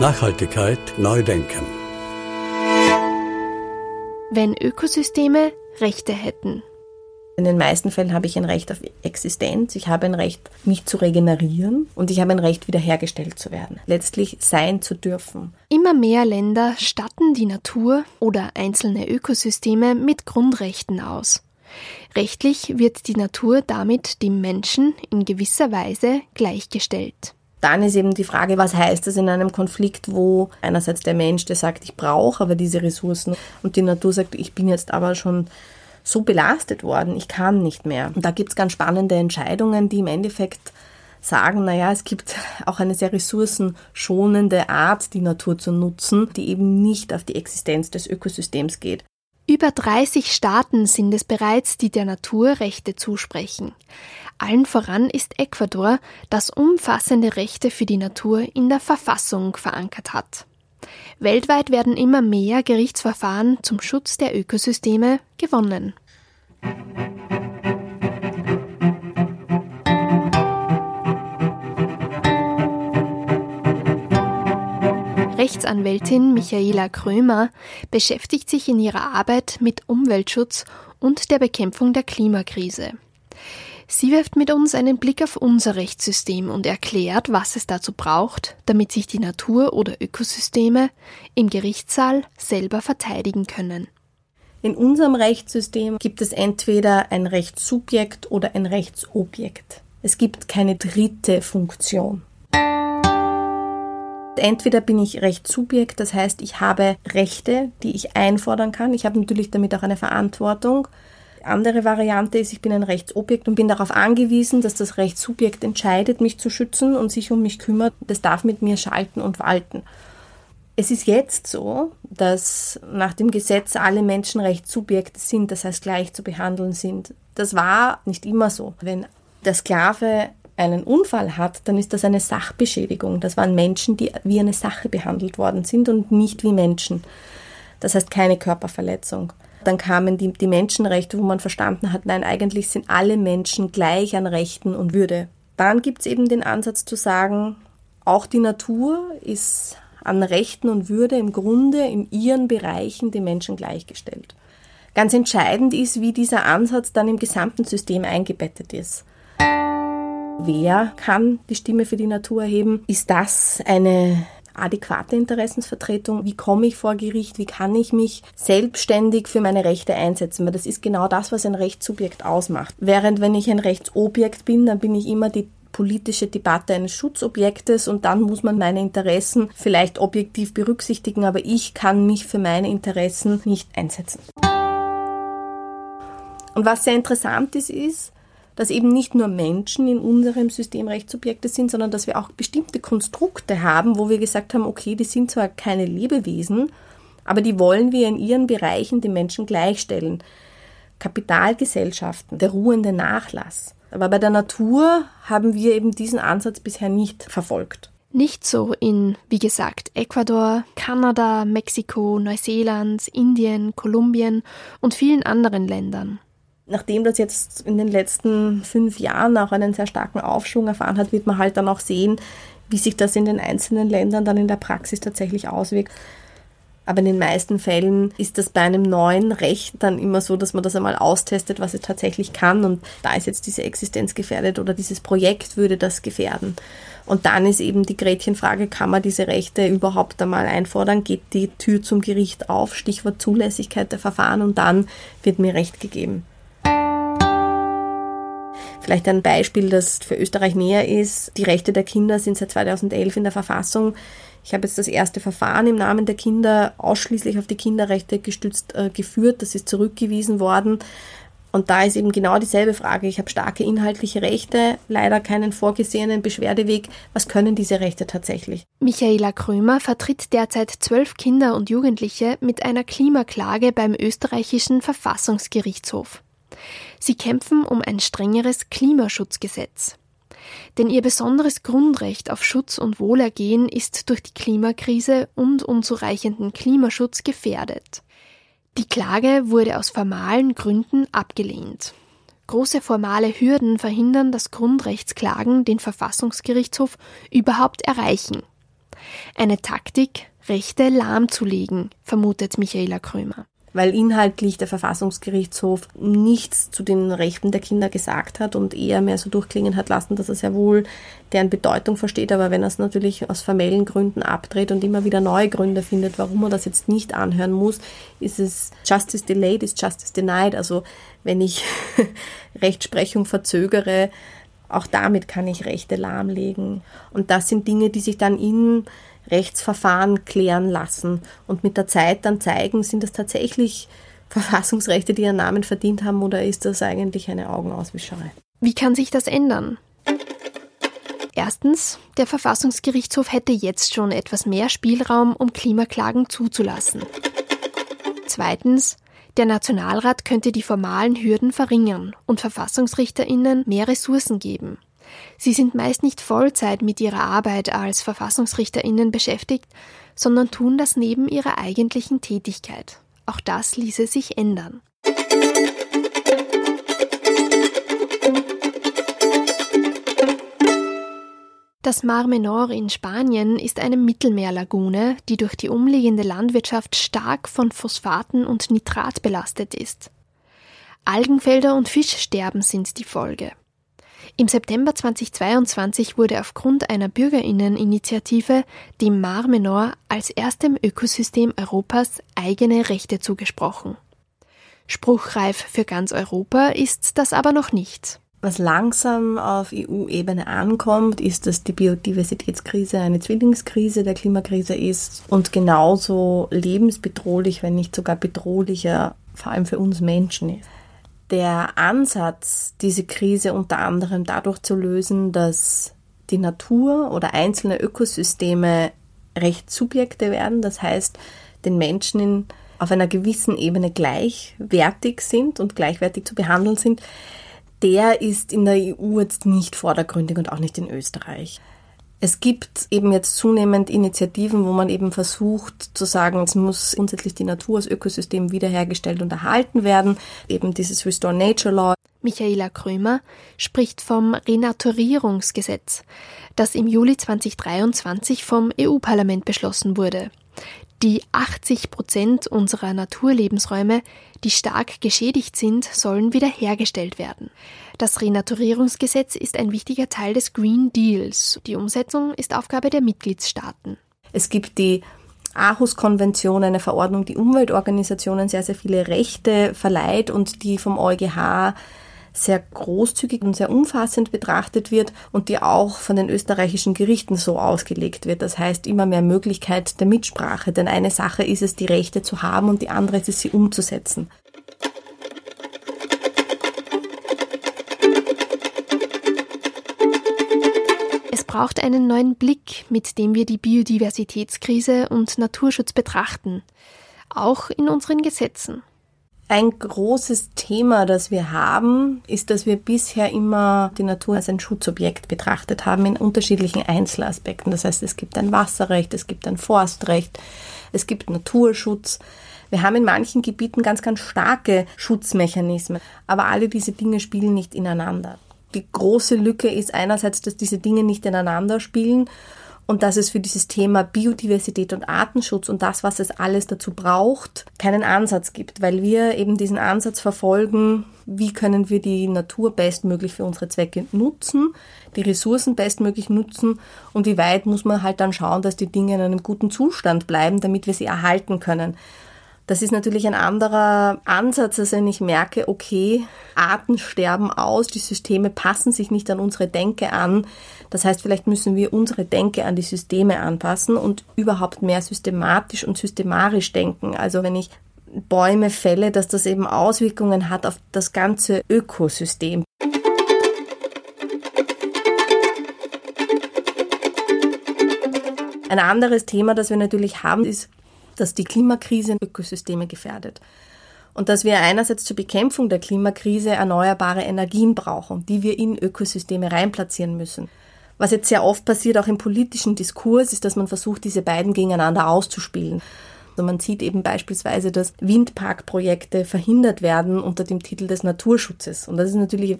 Nachhaltigkeit neu denken. Wenn Ökosysteme Rechte hätten. In den meisten Fällen habe ich ein Recht auf Existenz, ich habe ein Recht, mich zu regenerieren und ich habe ein Recht, wiederhergestellt zu werden. Letztlich sein zu dürfen. Immer mehr Länder statten die Natur oder einzelne Ökosysteme mit Grundrechten aus. Rechtlich wird die Natur damit dem Menschen in gewisser Weise gleichgestellt. Dann ist eben die Frage, was heißt das in einem Konflikt, wo einerseits der Mensch, der sagt, ich brauche aber diese Ressourcen und die Natur sagt, ich bin jetzt aber schon so belastet worden, ich kann nicht mehr. Und da gibt es ganz spannende Entscheidungen, die im Endeffekt sagen, naja, es gibt auch eine sehr ressourcenschonende Art, die Natur zu nutzen, die eben nicht auf die Existenz des Ökosystems geht. Über 30 Staaten sind es bereits, die der Natur Rechte zusprechen. Allen voran ist Ecuador, das umfassende Rechte für die Natur in der Verfassung verankert hat. Weltweit werden immer mehr Gerichtsverfahren zum Schutz der Ökosysteme gewonnen. Rechtsanwältin Michaela Krömer beschäftigt sich in ihrer Arbeit mit Umweltschutz und der Bekämpfung der Klimakrise. Sie wirft mit uns einen Blick auf unser Rechtssystem und erklärt, was es dazu braucht, damit sich die Natur oder Ökosysteme im Gerichtssaal selber verteidigen können. In unserem Rechtssystem gibt es entweder ein Rechtssubjekt oder ein Rechtsobjekt. Es gibt keine dritte Funktion. Entweder bin ich Rechtssubjekt, das heißt, ich habe Rechte, die ich einfordern kann. Ich habe natürlich damit auch eine Verantwortung andere Variante ist, ich bin ein Rechtsobjekt und bin darauf angewiesen, dass das Rechtssubjekt entscheidet, mich zu schützen und sich um mich kümmert. Das darf mit mir schalten und walten. Es ist jetzt so, dass nach dem Gesetz alle Menschen Rechtssubjekte sind, das heißt gleich zu behandeln sind. Das war nicht immer so. Wenn der Sklave einen Unfall hat, dann ist das eine Sachbeschädigung. Das waren Menschen, die wie eine Sache behandelt worden sind und nicht wie Menschen. Das heißt keine Körperverletzung. Dann kamen die, die Menschenrechte, wo man verstanden hat, nein, eigentlich sind alle Menschen gleich an Rechten und Würde. Dann gibt es eben den Ansatz zu sagen, auch die Natur ist an Rechten und Würde im Grunde in ihren Bereichen den Menschen gleichgestellt. Ganz entscheidend ist, wie dieser Ansatz dann im gesamten System eingebettet ist. Wer kann die Stimme für die Natur erheben? Ist das eine adäquate Interessensvertretung, wie komme ich vor Gericht, wie kann ich mich selbstständig für meine Rechte einsetzen, weil das ist genau das, was ein Rechtssubjekt ausmacht. Während wenn ich ein Rechtsobjekt bin, dann bin ich immer die politische Debatte eines Schutzobjektes und dann muss man meine Interessen vielleicht objektiv berücksichtigen, aber ich kann mich für meine Interessen nicht einsetzen. Und was sehr interessant ist, ist, dass eben nicht nur Menschen in unserem System Rechtssubjekte sind, sondern dass wir auch bestimmte Konstrukte haben, wo wir gesagt haben, okay, die sind zwar keine Lebewesen, aber die wollen wir in ihren Bereichen den Menschen gleichstellen. Kapitalgesellschaften, der ruhende Nachlass. Aber bei der Natur haben wir eben diesen Ansatz bisher nicht verfolgt. Nicht so in, wie gesagt, Ecuador, Kanada, Mexiko, Neuseeland, Indien, Kolumbien und vielen anderen Ländern. Nachdem das jetzt in den letzten fünf Jahren auch einen sehr starken Aufschwung erfahren hat, wird man halt dann auch sehen, wie sich das in den einzelnen Ländern dann in der Praxis tatsächlich auswirkt. Aber in den meisten Fällen ist das bei einem neuen Recht dann immer so, dass man das einmal austestet, was es tatsächlich kann. Und da ist jetzt diese Existenz gefährdet oder dieses Projekt würde das gefährden. Und dann ist eben die Gretchenfrage, kann man diese Rechte überhaupt einmal einfordern? Geht die Tür zum Gericht auf? Stichwort Zulässigkeit der Verfahren und dann wird mir Recht gegeben. Vielleicht ein Beispiel, das für Österreich näher ist. Die Rechte der Kinder sind seit 2011 in der Verfassung. Ich habe jetzt das erste Verfahren im Namen der Kinder ausschließlich auf die Kinderrechte gestützt äh, geführt. Das ist zurückgewiesen worden. Und da ist eben genau dieselbe Frage. Ich habe starke inhaltliche Rechte, leider keinen vorgesehenen Beschwerdeweg. Was können diese Rechte tatsächlich? Michaela Krömer vertritt derzeit zwölf Kinder und Jugendliche mit einer Klimaklage beim österreichischen Verfassungsgerichtshof. Sie kämpfen um ein strengeres Klimaschutzgesetz. Denn ihr besonderes Grundrecht auf Schutz und Wohlergehen ist durch die Klimakrise und unzureichenden Klimaschutz gefährdet. Die Klage wurde aus formalen Gründen abgelehnt. Große formale Hürden verhindern, dass Grundrechtsklagen den Verfassungsgerichtshof überhaupt erreichen. Eine Taktik, Rechte lahmzulegen, vermutet Michaela Krömer weil inhaltlich der Verfassungsgerichtshof nichts zu den Rechten der Kinder gesagt hat und eher mehr so durchklingen hat lassen, dass er sehr wohl deren Bedeutung versteht. Aber wenn er es natürlich aus formellen Gründen abdreht und immer wieder neue Gründe findet, warum er das jetzt nicht anhören muss, ist es Justice delayed is Justice denied. Also wenn ich Rechtsprechung verzögere, auch damit kann ich Rechte lahmlegen. Und das sind Dinge, die sich dann in Rechtsverfahren klären lassen und mit der Zeit dann zeigen, sind das tatsächlich Verfassungsrechte, die ihren Namen verdient haben, oder ist das eigentlich eine Augenauswischerei? Wie kann sich das ändern? Erstens, der Verfassungsgerichtshof hätte jetzt schon etwas mehr Spielraum, um Klimaklagen zuzulassen. Zweitens, der Nationalrat könnte die formalen Hürden verringern und Verfassungsrichterinnen mehr Ressourcen geben. Sie sind meist nicht Vollzeit mit ihrer Arbeit als Verfassungsrichterinnen beschäftigt, sondern tun das neben ihrer eigentlichen Tätigkeit. Auch das ließe sich ändern. Das Mar Menor in Spanien ist eine Mittelmeerlagune, die durch die umliegende Landwirtschaft stark von Phosphaten und Nitrat belastet ist. Algenfelder und Fischsterben sind die Folge. Im September 2022 wurde aufgrund einer Bürgerinneninitiative dem Mar Menor als erstem Ökosystem Europas eigene Rechte zugesprochen. Spruchreif für ganz Europa ist das aber noch nicht. Was langsam auf EU-Ebene ankommt, ist, dass die Biodiversitätskrise eine Zwillingskrise der Klimakrise ist und genauso lebensbedrohlich, wenn nicht sogar bedrohlicher, vor allem für uns Menschen ist der Ansatz, diese Krise unter anderem dadurch zu lösen, dass die Natur oder einzelne Ökosysteme Rechtssubjekte werden, das heißt, den Menschen in, auf einer gewissen Ebene gleichwertig sind und gleichwertig zu behandeln sind, der ist in der EU jetzt nicht vordergründig und auch nicht in Österreich. Es gibt eben jetzt zunehmend Initiativen, wo man eben versucht zu sagen, es muss grundsätzlich die Natur als Ökosystem wiederhergestellt und erhalten werden. Eben dieses Restore Nature Law. Michaela Krömer spricht vom Renaturierungsgesetz, das im Juli 2023 vom EU-Parlament beschlossen wurde. Die 80 Prozent unserer Naturlebensräume, die stark geschädigt sind, sollen wiederhergestellt werden. Das Renaturierungsgesetz ist ein wichtiger Teil des Green Deals. Die Umsetzung ist Aufgabe der Mitgliedstaaten. Es gibt die Aarhus-Konvention, eine Verordnung, die Umweltorganisationen sehr, sehr viele Rechte verleiht und die vom EuGH sehr großzügig und sehr umfassend betrachtet wird und die auch von den österreichischen Gerichten so ausgelegt wird. Das heißt immer mehr Möglichkeit der Mitsprache, denn eine Sache ist es, die Rechte zu haben und die andere ist es, sie umzusetzen. Es braucht einen neuen Blick, mit dem wir die Biodiversitätskrise und Naturschutz betrachten, auch in unseren Gesetzen. Ein großes Thema, das wir haben, ist, dass wir bisher immer die Natur als ein Schutzobjekt betrachtet haben in unterschiedlichen Einzelaspekten. Das heißt, es gibt ein Wasserrecht, es gibt ein Forstrecht, es gibt Naturschutz. Wir haben in manchen Gebieten ganz, ganz starke Schutzmechanismen, aber alle diese Dinge spielen nicht ineinander. Die große Lücke ist einerseits, dass diese Dinge nicht ineinander spielen und dass es für dieses Thema Biodiversität und Artenschutz und das, was es alles dazu braucht, keinen Ansatz gibt, weil wir eben diesen Ansatz verfolgen, wie können wir die Natur bestmöglich für unsere Zwecke nutzen, die Ressourcen bestmöglich nutzen und wie weit muss man halt dann schauen, dass die Dinge in einem guten Zustand bleiben, damit wir sie erhalten können. Das ist natürlich ein anderer Ansatz, als wenn ich merke, okay, Arten sterben aus, die Systeme passen sich nicht an unsere Denke an. Das heißt, vielleicht müssen wir unsere Denke an die Systeme anpassen und überhaupt mehr systematisch und systemarisch denken. Also wenn ich Bäume fälle, dass das eben Auswirkungen hat auf das ganze Ökosystem. Ein anderes Thema, das wir natürlich haben, ist dass die Klimakrise Ökosysteme gefährdet. Und dass wir einerseits zur Bekämpfung der Klimakrise erneuerbare Energien brauchen, die wir in Ökosysteme reinplatzieren müssen. Was jetzt sehr oft passiert, auch im politischen Diskurs, ist, dass man versucht, diese beiden gegeneinander auszuspielen. Also man sieht eben beispielsweise, dass Windparkprojekte verhindert werden unter dem Titel des Naturschutzes. Und das ist natürlich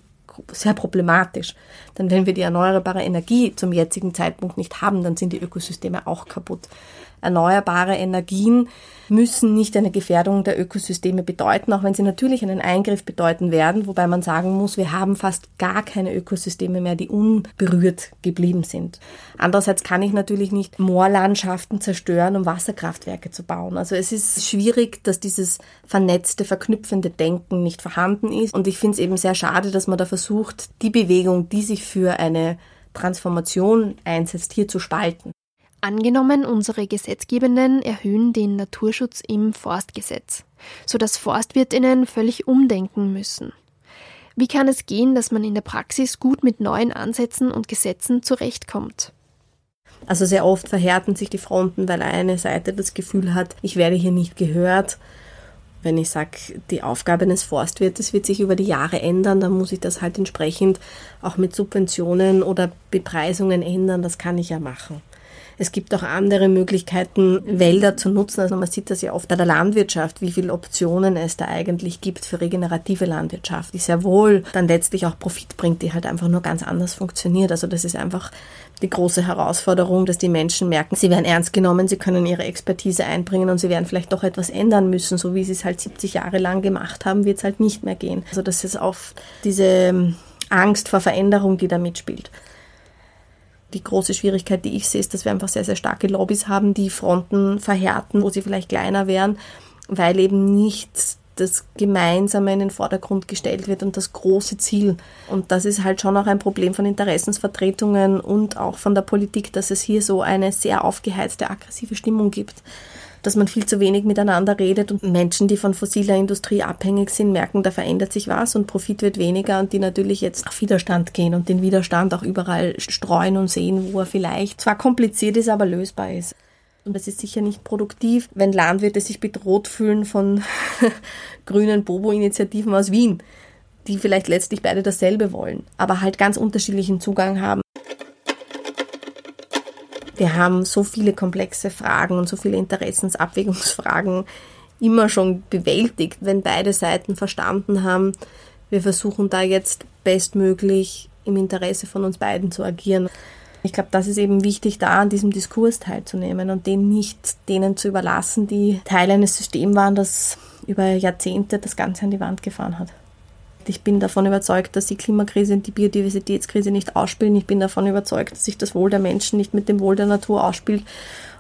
sehr problematisch. Denn wenn wir die erneuerbare Energie zum jetzigen Zeitpunkt nicht haben, dann sind die Ökosysteme auch kaputt erneuerbare Energien müssen nicht eine Gefährdung der Ökosysteme bedeuten, auch wenn sie natürlich einen Eingriff bedeuten werden, wobei man sagen muss, wir haben fast gar keine Ökosysteme mehr, die unberührt geblieben sind. Andererseits kann ich natürlich nicht Moorlandschaften zerstören, um Wasserkraftwerke zu bauen. Also es ist schwierig, dass dieses vernetzte, verknüpfende Denken nicht vorhanden ist. Und ich finde es eben sehr schade, dass man da versucht, die Bewegung, die sich für eine Transformation einsetzt, hier zu spalten. Angenommen, unsere Gesetzgebenden erhöhen den Naturschutz im Forstgesetz, sodass Forstwirtinnen völlig umdenken müssen. Wie kann es gehen, dass man in der Praxis gut mit neuen Ansätzen und Gesetzen zurechtkommt? Also sehr oft verhärten sich die Fronten, weil eine Seite das Gefühl hat, ich werde hier nicht gehört. Wenn ich sage, die Aufgabe eines Forstwirtes wird sich über die Jahre ändern, dann muss ich das halt entsprechend auch mit Subventionen oder Bepreisungen ändern. Das kann ich ja machen. Es gibt auch andere Möglichkeiten, Wälder zu nutzen. Also man sieht das ja oft bei der Landwirtschaft, wie viele Optionen es da eigentlich gibt für regenerative Landwirtschaft, die sehr wohl dann letztlich auch Profit bringt, die halt einfach nur ganz anders funktioniert. Also das ist einfach die große Herausforderung, dass die Menschen merken, sie werden ernst genommen, sie können ihre Expertise einbringen und sie werden vielleicht doch etwas ändern müssen, so wie sie es halt 70 Jahre lang gemacht haben, wird es halt nicht mehr gehen. Also das ist oft diese Angst vor Veränderung, die da mitspielt. Die große Schwierigkeit, die ich sehe, ist, dass wir einfach sehr, sehr starke Lobbys haben, die Fronten verhärten, wo sie vielleicht kleiner wären, weil eben nicht das Gemeinsame in den Vordergrund gestellt wird und das große Ziel. Und das ist halt schon auch ein Problem von Interessensvertretungen und auch von der Politik, dass es hier so eine sehr aufgeheizte, aggressive Stimmung gibt dass man viel zu wenig miteinander redet und Menschen, die von fossiler Industrie abhängig sind, merken, da verändert sich was und Profit wird weniger und die natürlich jetzt auf Widerstand gehen und den Widerstand auch überall streuen und sehen, wo er vielleicht zwar kompliziert ist, aber lösbar ist. Und das ist sicher nicht produktiv, wenn Landwirte sich bedroht fühlen von grünen Bobo-Initiativen aus Wien, die vielleicht letztlich beide dasselbe wollen, aber halt ganz unterschiedlichen Zugang haben. Wir haben so viele komplexe Fragen und so viele Interessensabwägungsfragen immer schon bewältigt, wenn beide Seiten verstanden haben, wir versuchen da jetzt bestmöglich im Interesse von uns beiden zu agieren. Ich glaube, das ist eben wichtig, da an diesem Diskurs teilzunehmen und den nicht denen zu überlassen, die Teil eines Systems waren, das über Jahrzehnte das Ganze an die Wand gefahren hat. Ich bin davon überzeugt, dass die Klimakrise und die Biodiversitätskrise nicht ausspielen. Ich bin davon überzeugt, dass sich das Wohl der Menschen nicht mit dem Wohl der Natur ausspielt.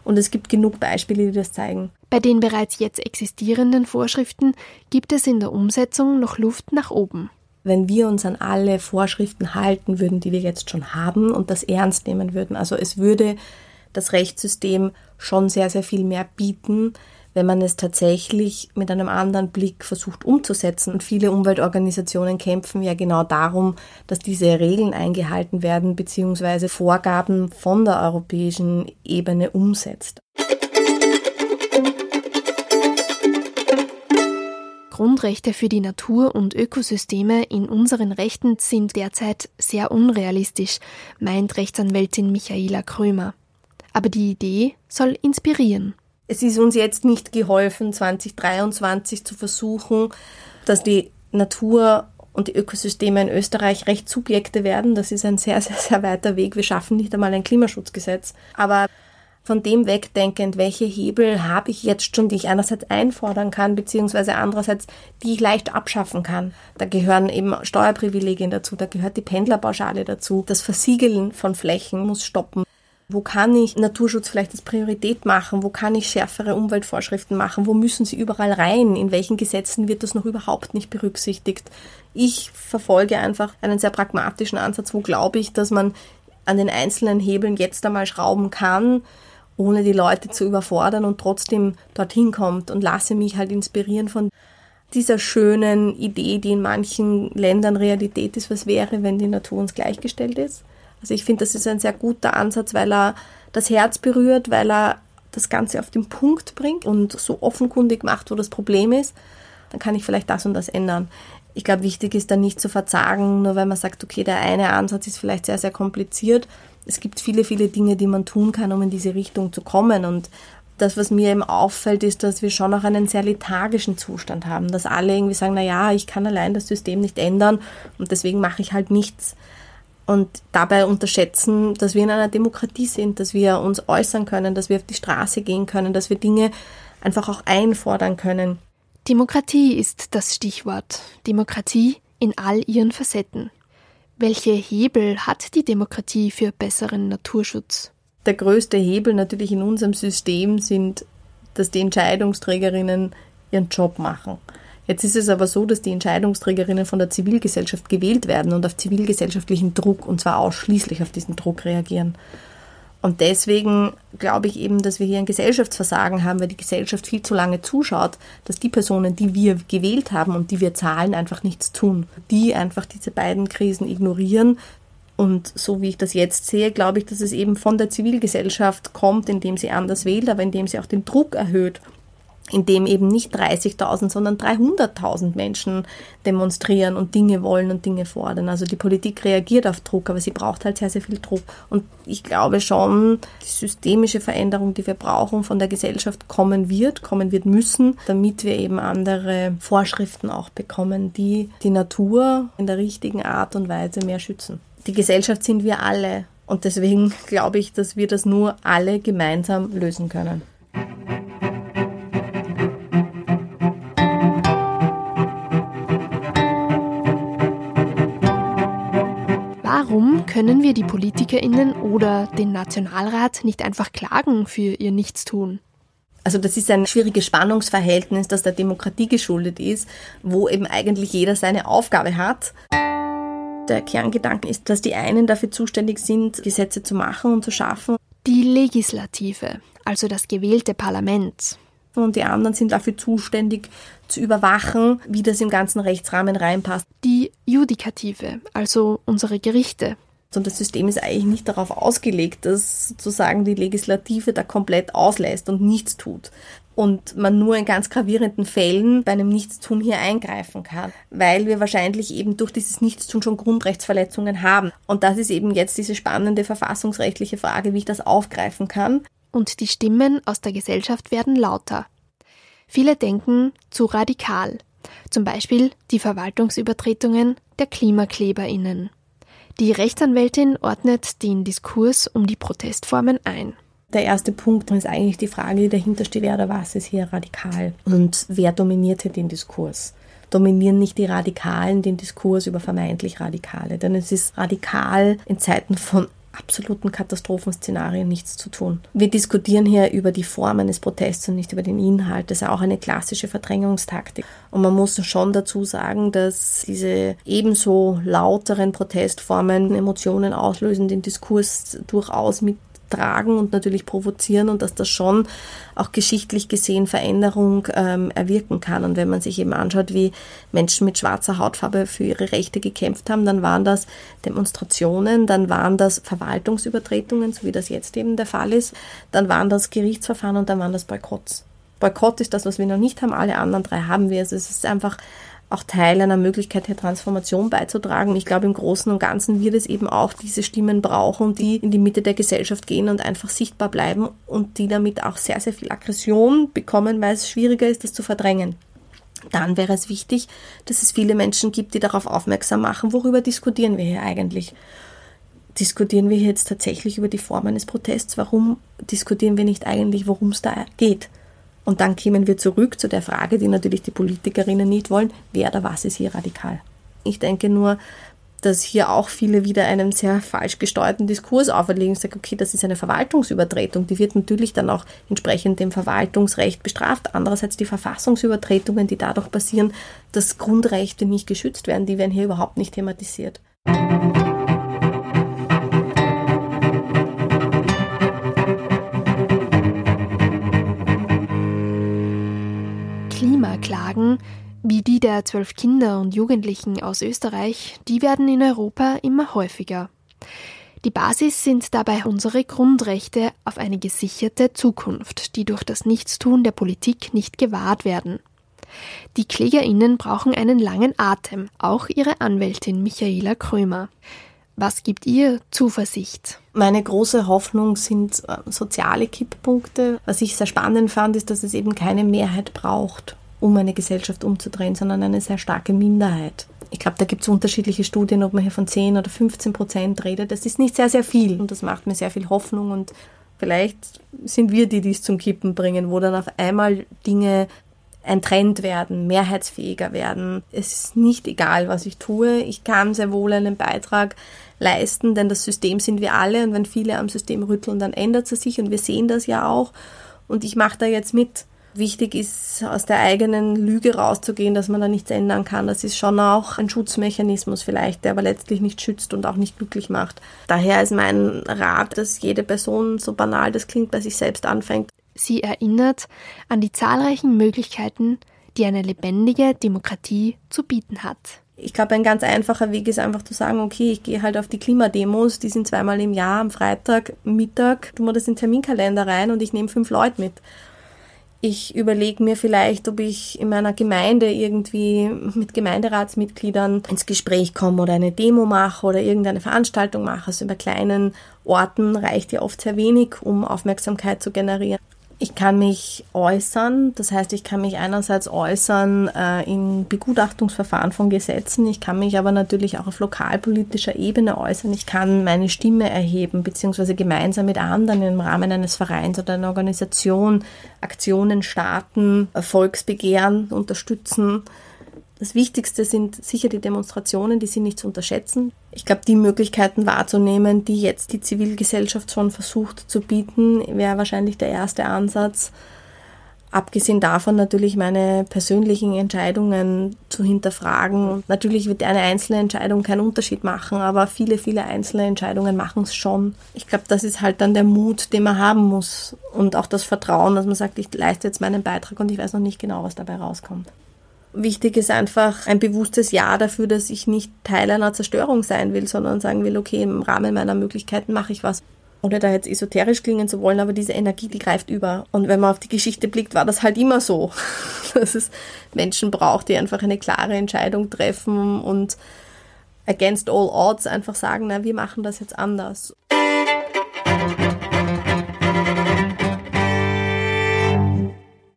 Und es gibt genug Beispiele, die das zeigen. Bei den bereits jetzt existierenden Vorschriften gibt es in der Umsetzung noch Luft nach oben. Wenn wir uns an alle Vorschriften halten würden, die wir jetzt schon haben und das ernst nehmen würden, also es würde das Rechtssystem schon sehr, sehr viel mehr bieten, wenn man es tatsächlich mit einem anderen Blick versucht umzusetzen. Und viele Umweltorganisationen kämpfen ja genau darum, dass diese Regeln eingehalten werden bzw. Vorgaben von der europäischen Ebene umsetzt. Grundrechte für die Natur und Ökosysteme in unseren Rechten sind derzeit sehr unrealistisch, meint Rechtsanwältin Michaela Krömer. Aber die Idee soll inspirieren es ist uns jetzt nicht geholfen, 2023 zu versuchen, dass die Natur und die Ökosysteme in Österreich Rechtssubjekte werden. Das ist ein sehr, sehr, sehr weiter Weg. Wir schaffen nicht einmal ein Klimaschutzgesetz. Aber von dem wegdenkend, welche Hebel habe ich jetzt schon, die ich einerseits einfordern kann, beziehungsweise andererseits, die ich leicht abschaffen kann. Da gehören eben Steuerprivilegien dazu, da gehört die Pendlerpauschale dazu. Das Versiegeln von Flächen muss stoppen. Wo kann ich Naturschutz vielleicht als Priorität machen? Wo kann ich schärfere Umweltvorschriften machen? Wo müssen sie überall rein? In welchen Gesetzen wird das noch überhaupt nicht berücksichtigt? Ich verfolge einfach einen sehr pragmatischen Ansatz. Wo glaube ich, dass man an den einzelnen Hebeln jetzt einmal schrauben kann, ohne die Leute zu überfordern und trotzdem dorthin kommt und lasse mich halt inspirieren von dieser schönen Idee, die in manchen Ländern Realität ist, was wäre, wenn die Natur uns gleichgestellt ist. Also ich finde, das ist ein sehr guter Ansatz, weil er das Herz berührt, weil er das Ganze auf den Punkt bringt und so offenkundig macht, wo das Problem ist. dann kann ich vielleicht das und das ändern. Ich glaube, wichtig ist dann nicht zu verzagen, nur weil man sagt, okay, der eine Ansatz ist vielleicht sehr, sehr kompliziert. Es gibt viele, viele Dinge, die man tun kann, um in diese Richtung zu kommen. Und das, was mir eben auffällt, ist, dass wir schon auch einen sehr lethargischen Zustand haben, dass alle irgendwie sagen, na ja, ich kann allein das System nicht ändern und deswegen mache ich halt nichts. Und dabei unterschätzen, dass wir in einer Demokratie sind, dass wir uns äußern können, dass wir auf die Straße gehen können, dass wir Dinge einfach auch einfordern können. Demokratie ist das Stichwort. Demokratie in all ihren Facetten. Welche Hebel hat die Demokratie für besseren Naturschutz? Der größte Hebel natürlich in unserem System sind, dass die Entscheidungsträgerinnen ihren Job machen. Jetzt ist es aber so, dass die Entscheidungsträgerinnen von der Zivilgesellschaft gewählt werden und auf zivilgesellschaftlichen Druck, und zwar ausschließlich auf diesen Druck reagieren. Und deswegen glaube ich eben, dass wir hier ein Gesellschaftsversagen haben, weil die Gesellschaft viel zu lange zuschaut, dass die Personen, die wir gewählt haben und die wir zahlen, einfach nichts tun. Die einfach diese beiden Krisen ignorieren. Und so wie ich das jetzt sehe, glaube ich, dass es eben von der Zivilgesellschaft kommt, indem sie anders wählt, aber indem sie auch den Druck erhöht in dem eben nicht 30.000, sondern 300.000 Menschen demonstrieren und Dinge wollen und Dinge fordern. Also die Politik reagiert auf Druck, aber sie braucht halt sehr, sehr viel Druck. Und ich glaube schon, die systemische Veränderung, die wir brauchen, von der Gesellschaft kommen wird, kommen wird müssen, damit wir eben andere Vorschriften auch bekommen, die die Natur in der richtigen Art und Weise mehr schützen. Die Gesellschaft sind wir alle. Und deswegen glaube ich, dass wir das nur alle gemeinsam lösen können. Warum können wir die Politikerinnen oder den Nationalrat nicht einfach klagen für ihr Nichtstun? Also das ist ein schwieriges Spannungsverhältnis, das der Demokratie geschuldet ist, wo eben eigentlich jeder seine Aufgabe hat. Der Kerngedanke ist, dass die einen dafür zuständig sind, Gesetze zu machen und zu schaffen. Die Legislative, also das gewählte Parlament, und die anderen sind dafür zuständig zu überwachen, wie das im ganzen Rechtsrahmen reinpasst. Die Judikative, also unsere Gerichte. Und das System ist eigentlich nicht darauf ausgelegt, dass sozusagen die Legislative da komplett auslässt und nichts tut. Und man nur in ganz gravierenden Fällen bei einem Nichtstun hier eingreifen kann, weil wir wahrscheinlich eben durch dieses Nichtstun schon Grundrechtsverletzungen haben. Und das ist eben jetzt diese spannende verfassungsrechtliche Frage, wie ich das aufgreifen kann und die Stimmen aus der Gesellschaft werden lauter. Viele denken zu radikal, zum Beispiel die Verwaltungsübertretungen der Klimakleberinnen. Die Rechtsanwältin ordnet den Diskurs um die Protestformen ein. Der erste Punkt ist eigentlich die Frage, die dahinter steht, wer oder was ist hier radikal und wer dominiert hier den Diskurs dominieren nicht die Radikalen den Diskurs über vermeintlich Radikale. Denn es ist radikal in Zeiten von absoluten Katastrophenszenarien nichts zu tun. Wir diskutieren hier über die Form eines Protests und nicht über den Inhalt. Das ist auch eine klassische Verdrängungstaktik. Und man muss schon dazu sagen, dass diese ebenso lauteren Protestformen Emotionen auslösen, den Diskurs durchaus mit tragen und natürlich provozieren und dass das schon auch geschichtlich gesehen Veränderung ähm, erwirken kann. Und wenn man sich eben anschaut, wie Menschen mit schwarzer Hautfarbe für ihre Rechte gekämpft haben, dann waren das Demonstrationen, dann waren das Verwaltungsübertretungen, so wie das jetzt eben der Fall ist, dann waren das Gerichtsverfahren und dann waren das Boykotts. Boykott ist das, was wir noch nicht haben, alle anderen drei haben wir. Also es ist einfach auch Teil einer Möglichkeit der Transformation beizutragen. Ich glaube, im Großen und Ganzen wird es eben auch diese Stimmen brauchen, die in die Mitte der Gesellschaft gehen und einfach sichtbar bleiben und die damit auch sehr, sehr viel Aggression bekommen, weil es schwieriger ist, das zu verdrängen. Dann wäre es wichtig, dass es viele Menschen gibt, die darauf aufmerksam machen, worüber diskutieren wir hier eigentlich. Diskutieren wir jetzt tatsächlich über die Form eines Protests? Warum diskutieren wir nicht eigentlich, worum es da geht? Und dann kämen wir zurück zu der Frage, die natürlich die Politikerinnen nicht wollen, wer oder was ist hier radikal. Ich denke nur, dass hier auch viele wieder einen sehr falsch gesteuerten Diskurs auferlegen und sagen, okay, das ist eine Verwaltungsübertretung, die wird natürlich dann auch entsprechend dem Verwaltungsrecht bestraft. Andererseits die Verfassungsübertretungen, die dadurch passieren, dass Grundrechte nicht geschützt werden, die werden hier überhaupt nicht thematisiert. Klimaklagen, wie die der zwölf Kinder und Jugendlichen aus Österreich, die werden in Europa immer häufiger. Die Basis sind dabei unsere Grundrechte auf eine gesicherte Zukunft, die durch das Nichtstun der Politik nicht gewahrt werden. Die KlägerInnen brauchen einen langen Atem, auch ihre Anwältin Michaela Krömer. Was gibt ihr Zuversicht? Meine große Hoffnung sind äh, soziale Kipppunkte. Was ich sehr spannend fand, ist, dass es eben keine Mehrheit braucht, um eine Gesellschaft umzudrehen, sondern eine sehr starke Minderheit. Ich glaube, da gibt es unterschiedliche Studien, ob man hier von 10 oder 15 Prozent redet. Das ist nicht sehr, sehr viel und das macht mir sehr viel Hoffnung und vielleicht sind wir die, die es zum Kippen bringen, wo dann auf einmal Dinge ein Trend werden, mehrheitsfähiger werden. Es ist nicht egal, was ich tue. Ich kann sehr wohl einen Beitrag leisten, denn das System sind wir alle und wenn viele am System rütteln, dann ändert es sich und wir sehen das ja auch und ich mache da jetzt mit. Wichtig ist, aus der eigenen Lüge rauszugehen, dass man da nichts ändern kann. Das ist schon auch ein Schutzmechanismus vielleicht, der aber letztlich nicht schützt und auch nicht glücklich macht. Daher ist mein Rat, dass jede Person, so banal das klingt, bei sich selbst anfängt. Sie erinnert an die zahlreichen Möglichkeiten, die eine lebendige Demokratie zu bieten hat. Ich glaube, ein ganz einfacher Weg ist einfach zu sagen, okay, ich gehe halt auf die Klimademos, die sind zweimal im Jahr, am Freitag, Mittag, tun wir das in den Terminkalender rein und ich nehme fünf Leute mit. Ich überlege mir vielleicht, ob ich in meiner Gemeinde irgendwie mit Gemeinderatsmitgliedern ins Gespräch komme oder eine Demo mache oder irgendeine Veranstaltung mache. Also über kleinen Orten reicht ja oft sehr wenig, um Aufmerksamkeit zu generieren. Ich kann mich äußern, das heißt, ich kann mich einerseits äußern äh, in Begutachtungsverfahren von Gesetzen, ich kann mich aber natürlich auch auf lokalpolitischer Ebene äußern, ich kann meine Stimme erheben, beziehungsweise gemeinsam mit anderen im Rahmen eines Vereins oder einer Organisation Aktionen starten, Volksbegehren unterstützen. Das Wichtigste sind sicher die Demonstrationen, die sind nicht zu unterschätzen. Ich glaube, die Möglichkeiten wahrzunehmen, die jetzt die Zivilgesellschaft schon versucht zu bieten, wäre wahrscheinlich der erste Ansatz. Abgesehen davon natürlich meine persönlichen Entscheidungen zu hinterfragen. Natürlich wird eine einzelne Entscheidung keinen Unterschied machen, aber viele, viele einzelne Entscheidungen machen es schon. Ich glaube, das ist halt dann der Mut, den man haben muss und auch das Vertrauen, dass man sagt, ich leiste jetzt meinen Beitrag und ich weiß noch nicht genau, was dabei rauskommt. Wichtig ist einfach ein bewusstes Ja dafür, dass ich nicht Teil einer Zerstörung sein will, sondern sagen will, okay, im Rahmen meiner Möglichkeiten mache ich was. Ohne da jetzt esoterisch klingen zu wollen, aber diese Energie, die greift über. Und wenn man auf die Geschichte blickt, war das halt immer so, dass es Menschen braucht, die einfach eine klare Entscheidung treffen und against all odds einfach sagen, na, wir machen das jetzt anders.